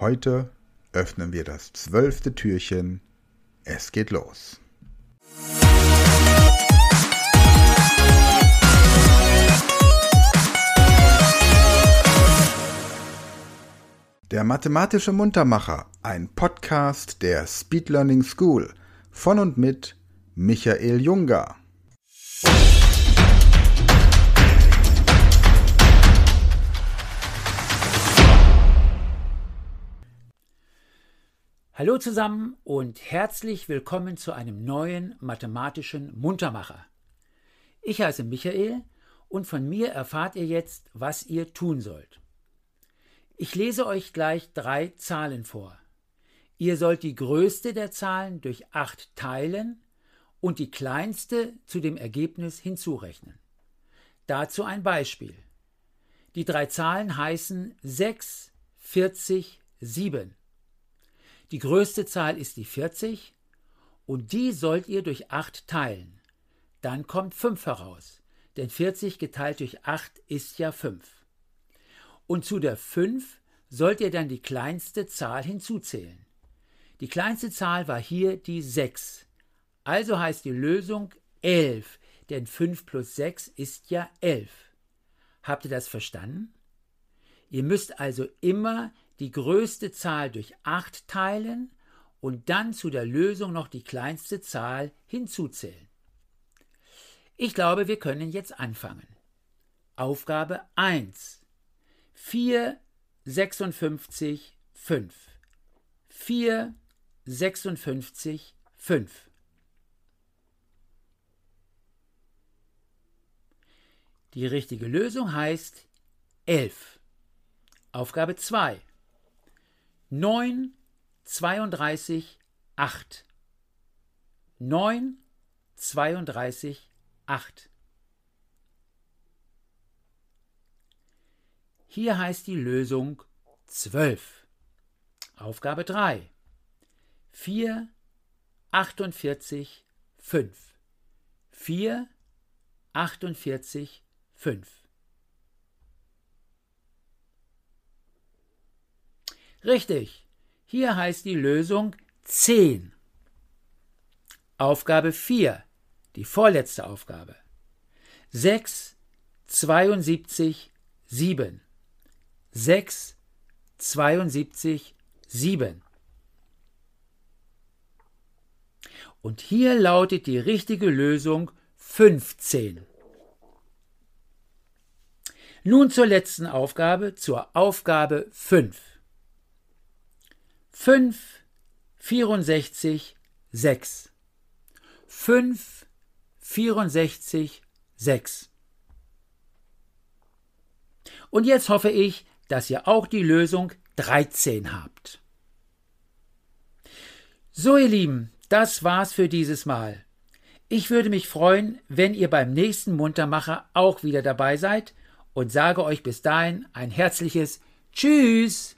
Heute öffnen wir das zwölfte Türchen. Es geht los. Der mathematische Muntermacher, ein Podcast der Speed Learning School von und mit Michael Junger. Hallo zusammen und herzlich willkommen zu einem neuen mathematischen Muntermacher. Ich heiße Michael und von mir erfahrt ihr jetzt, was ihr tun sollt. Ich lese euch gleich drei Zahlen vor. Ihr sollt die größte der Zahlen durch 8 teilen und die kleinste zu dem Ergebnis hinzurechnen. Dazu ein Beispiel. Die drei Zahlen heißen 6, 40, 7. Die größte Zahl ist die 40 und die sollt ihr durch 8 teilen. Dann kommt 5 heraus, denn 40 geteilt durch 8 ist ja 5. Und zu der 5 sollt ihr dann die kleinste Zahl hinzuzählen. Die kleinste Zahl war hier die 6. Also heißt die Lösung 11, denn 5 plus 6 ist ja 11. Habt ihr das verstanden? Ihr müsst also immer die größte Zahl durch 8 teilen und dann zu der Lösung noch die kleinste Zahl hinzuzählen. Ich glaube, wir können jetzt anfangen. Aufgabe 1. 4, 56, 5. 4, 56, 5. Die richtige Lösung heißt 11. Aufgabe 2. 9, 32, 8. 9, 32, 8. Hier heißt die Lösung 12. Aufgabe 3. 4, 48, 5. 4, 48, 5. Richtig. Hier heißt die Lösung 10. Aufgabe 4, die vorletzte Aufgabe. 6, 72, 7. 6, 72, 7. Und hier lautet die richtige Lösung 15. Nun zur letzten Aufgabe, zur Aufgabe 5. 5, 64, 6. 5, 64, 6. Und jetzt hoffe ich, dass ihr auch die Lösung 13 habt. So, ihr Lieben, das war's für dieses Mal. Ich würde mich freuen, wenn ihr beim nächsten Muntermacher auch wieder dabei seid und sage euch bis dahin ein herzliches Tschüss.